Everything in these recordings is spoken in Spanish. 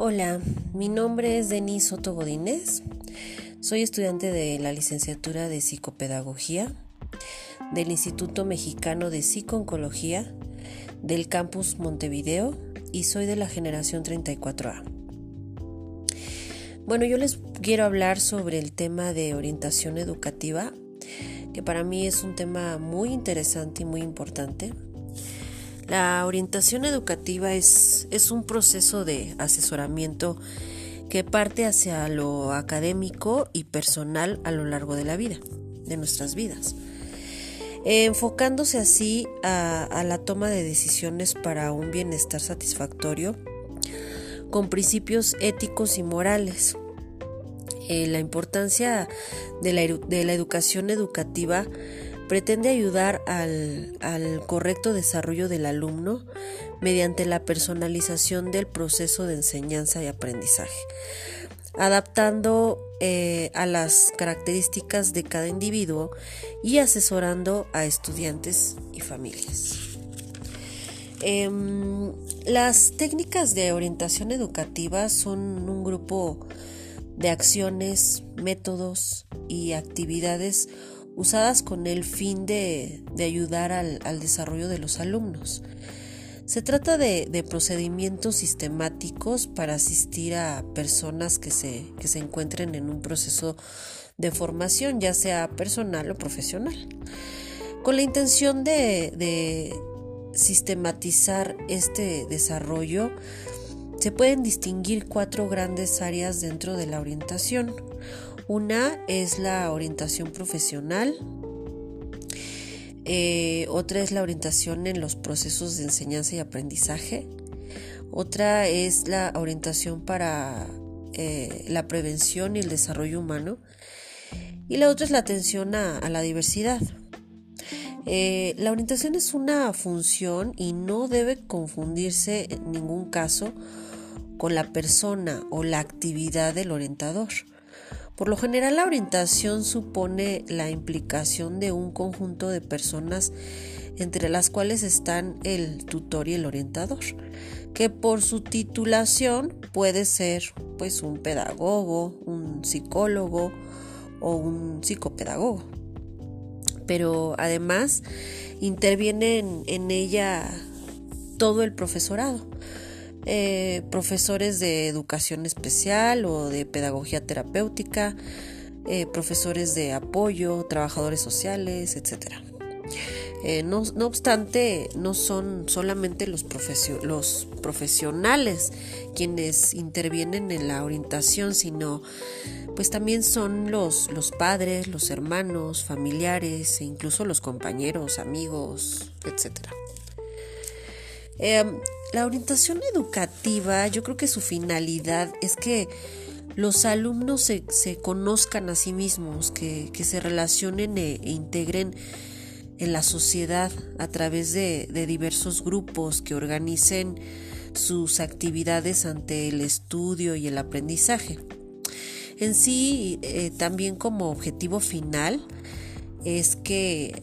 Hola, mi nombre es Denise Soto Godínez. Soy estudiante de la licenciatura de Psicopedagogía del Instituto Mexicano de Psicooncología del campus Montevideo y soy de la generación 34A. Bueno, yo les quiero hablar sobre el tema de orientación educativa, que para mí es un tema muy interesante y muy importante la orientación educativa es, es un proceso de asesoramiento que parte hacia lo académico y personal a lo largo de la vida, de nuestras vidas, enfocándose así a, la toma de decisiones para un bienestar satisfactorio con principios éticos y morales. Eh, la importancia de la, de la educación educativa pretende ayudar al, correcto desarrollo del alumno mediante la personalización del proceso de enseñanza y aprendizaje, adaptando eh, a las características de cada individuo y asesorando a estudiantes y familias. Em, las técnicas de orientación educativa son un grupo de acciones, métodos y actividades usadas con el fin de, ayudar al, desarrollo de los alumnos. Se trata de, procedimientos sistemáticos para asistir a personas que se, se encuentren en un proceso de formación, ya sea personal o profesional, con la intención de, de sistematizar este desarrollo. Se pueden distinguir cuatro grandes áreas dentro de la orientación. Una es la orientación profesional, eh, otra es la orientación en los procesos de enseñanza y aprendizaje, otra es la orientación para eh, la prevención y el desarrollo humano y la otra es la atención a, la diversidad. Eh, la orientación es una función y no debe confundirse en ningún caso con la persona o la actividad del orientador. Por lo general la orientación supone la implicación de un conjunto de personas entre las cuales están el tutor y el orientador, que por su titulación puede ser pues un pedagogo, un psicólogo o un psicopedagogo. Pero además interviene en ella todo el profesorado eh, profesores de educación especial o de pedagogía terapéutica, eh, profesores de apoyo, trabajadores sociales, etc. Eh, no, obstante, no son solamente los, los profesionales quienes intervienen en la orientación, sino pues también son los, los padres, los hermanos, familiares e incluso los compañeros, amigos, etcétera. Em, la orientación educativa, yo creo que su finalidad es que los alumnos se, conozcan a sí mismos, que, se relacionen e, e, integren en la sociedad a través de, diversos grupos que organicen sus actividades ante el estudio y el aprendizaje. En sí, eh, también como objetivo final, es que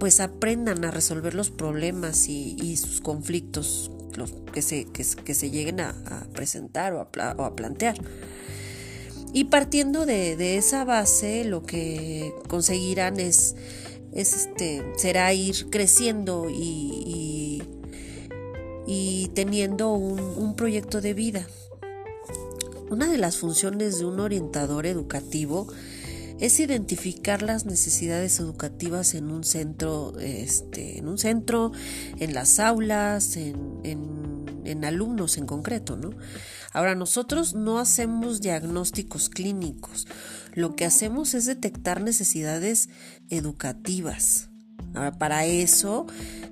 pues aprendan a resolver los problemas y, sus conflictos los que, se, que, se lleguen a, presentar o a, plantear. Y partiendo de, esa base, lo que conseguirán es, este, será ir creciendo y, y, teniendo un, proyecto de vida. Una de las funciones de un orientador educativo es identificar las necesidades educativas en un centro, este, en un centro, en las aulas, en, en, alumnos en concreto, ¿no? Ahora, nosotros no hacemos diagnósticos clínicos, lo que hacemos es detectar necesidades educativas. Ahora, para eso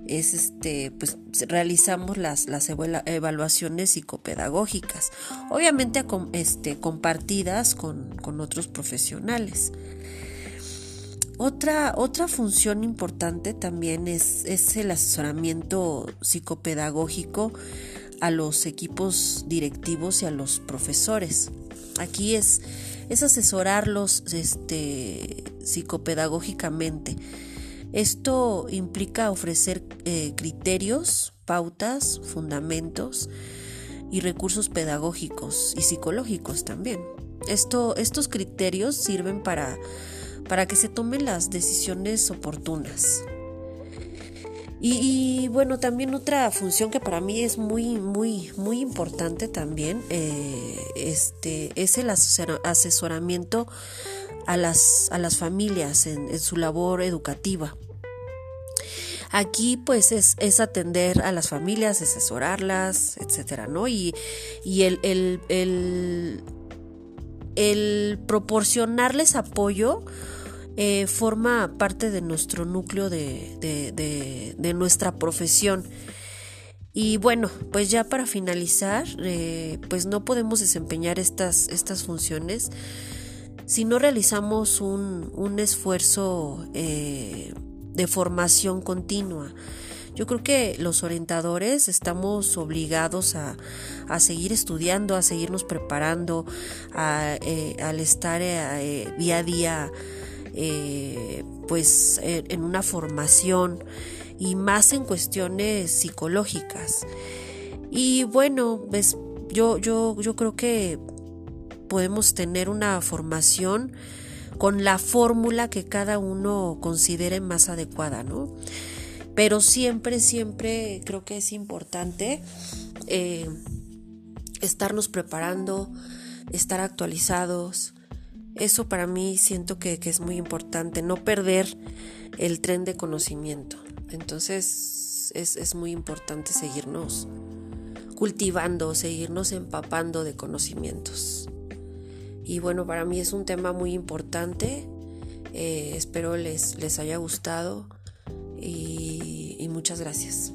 es este, pues realizamos las, las evaluaciones psicopedagógicas, obviamente este, compartidas con, otros profesionales. Otra, otra función importante también es, es el asesoramiento psicopedagógico a los equipos directivos y a los profesores. Aquí es, es asesorarlos este, psicopedagógicamente esto implica ofrecer eh, criterios, pautas, fundamentos y recursos pedagógicos y psicológicos también. Esto, estos criterios sirven para, para que se tomen las decisiones oportunas. Y, bueno, también otra función que para mí es muy, muy, muy importante también, eh, este, es el asesoramiento a las, a las familias en, su labor educativa. Aquí pues es, es, atender a las familias, asesorarlas, etcétera, ¿no? Y, y el, el, el, proporcionarles apoyo eh, forma parte de nuestro núcleo de, nuestra profesión. Y bueno, pues ya para finalizar, eh, pues no podemos desempeñar estas, estas funciones si no realizamos un, esfuerzo eh, de formación continua. Yo creo que los orientadores estamos obligados a, seguir estudiando, a seguirnos preparando, al estar día a día eh, pues en una formación y más en cuestiones psicológicas. Y bueno, pues, yo, yo, yo creo que podemos tener una formación con la fórmula que cada uno considere más adecuada, ¿no? Pero siempre, siempre creo que es importante eh, estarnos preparando, estar actualizados, eso para mí siento que, es muy importante, no perder el tren de conocimiento. Entonces es, es muy importante seguirnos cultivando, seguirnos empapando de conocimientos. Y bueno, para mí es un tema muy importante. Eh, espero les, les haya gustado y muchas gracias.